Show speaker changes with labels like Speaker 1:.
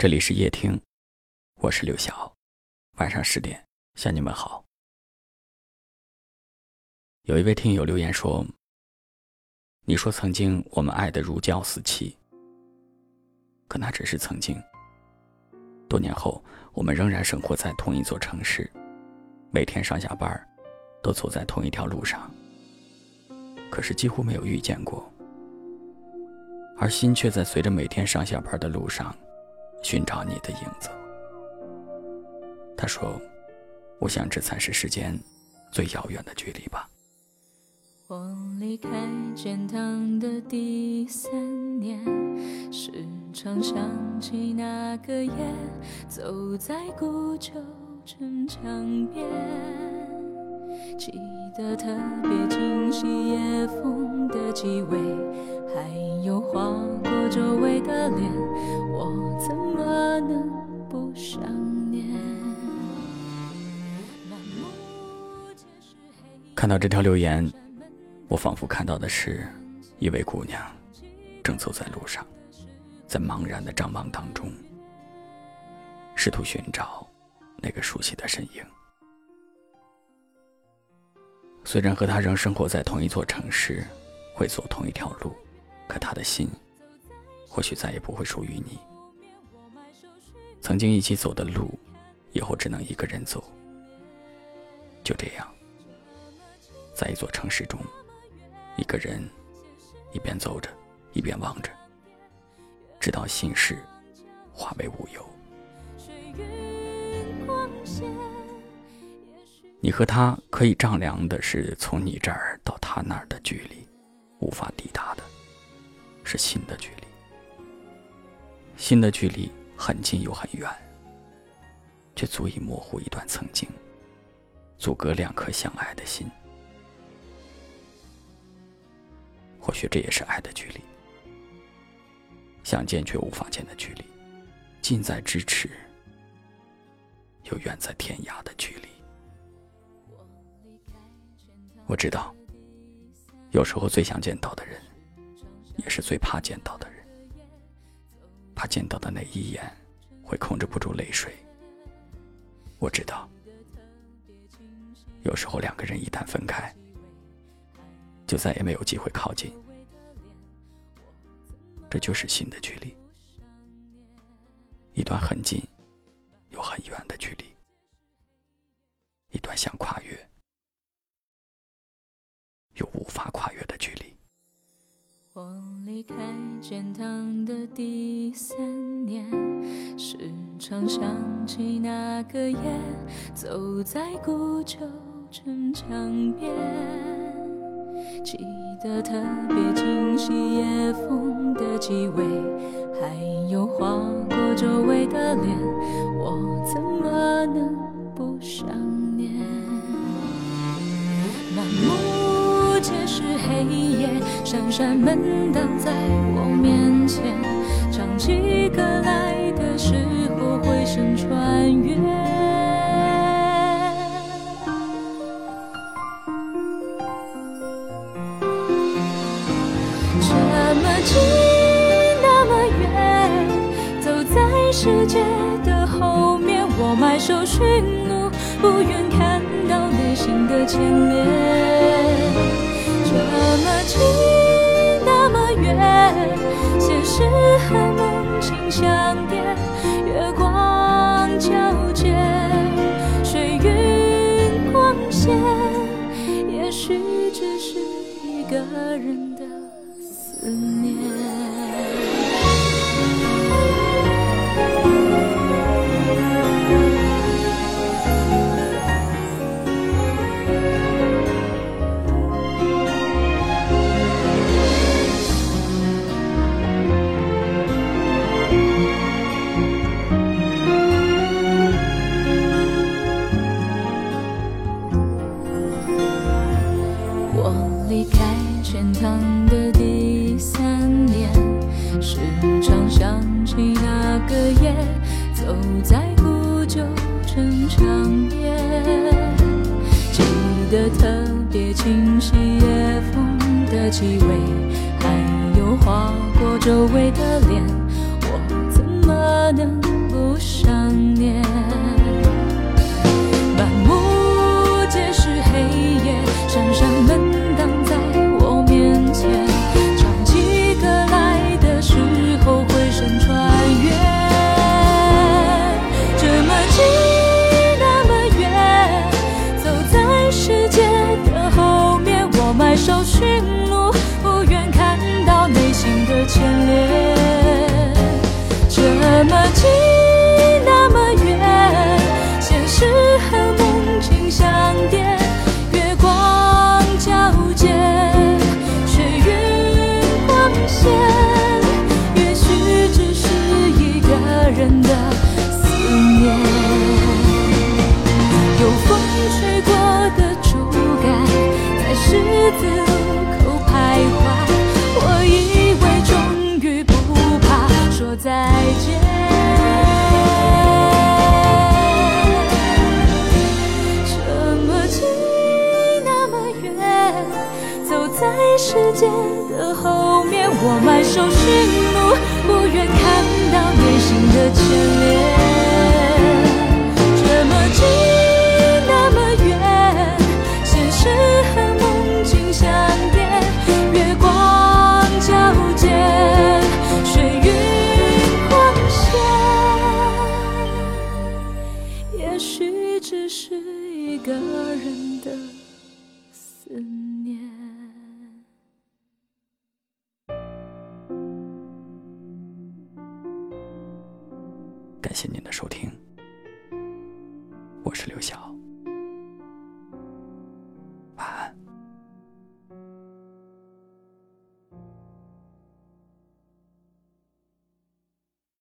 Speaker 1: 这里是夜听，我是刘晓。晚上十点向你们好。有一位听友留言说：“你说曾经我们爱的如胶似漆，可那只是曾经。多年后，我们仍然生活在同一座城市，每天上下班都走在同一条路上，可是几乎没有遇见过，而心却在随着每天上下班的路上。”寻找你的影子。他说：“我想这才是世间最遥远的距离吧。”
Speaker 2: 我离开建堂的第三年，时常想起那个夜，走在古旧城墙边，的特别清晰夜风的气味，还有划过周围的脸，我怎么能不想念？
Speaker 1: 看到这条留言。我仿佛看到的是，一位姑娘正走在路上，在茫然的张望当中，试图寻找那个熟悉的身影。虽然和他仍生活在同一座城市，会走同一条路，可他的心或许再也不会属于你。曾经一起走的路，以后只能一个人走。就这样，在一座城市中。一个人一边走着，一边望着，直到心事化为乌有。你和他可以丈量的是从你这儿到他那儿的距离，无法抵达的是心的距离。心的距离很近又很远，却足以模糊一段曾经，阻隔两颗相爱的心。或许这也是爱的距离，想见却无法见的距离，近在咫尺，又远在天涯的距离。我知道，有时候最想见到的人，也是最怕见到的人。怕见到的那一眼，会控制不住泪水。我知道，有时候两个人一旦分开。就再也没有机会靠近，这就是心的距离，一段很近又很远的距离，一段想跨越又无法跨越的距离。
Speaker 2: 我离开建堂的第三年，时常想起那个夜，走在古旧城墙边。记得特别清晰，夜风的气味，还有划过周围的脸，门挡在我面前，唱起歌来的时候，回声穿越。这么近，那么远，走在世界的后面，我埋首寻路，不愿看到内心的牵连。这么近，是和梦境相叠，月光皎洁，水云光线，也许只是一个人的思念。离开全塘的第三年时常想起那个夜走在古旧城墙边记得特别清晰夜风的气味还有划过周围的脸我怎么能不想世界的后面，我迈首寻路，不愿看到内心的牵连。这么近那么远，现实和梦境相叠，月光皎洁，水云光线，也许只是一个人的思念。
Speaker 1: 收听，我是刘晓。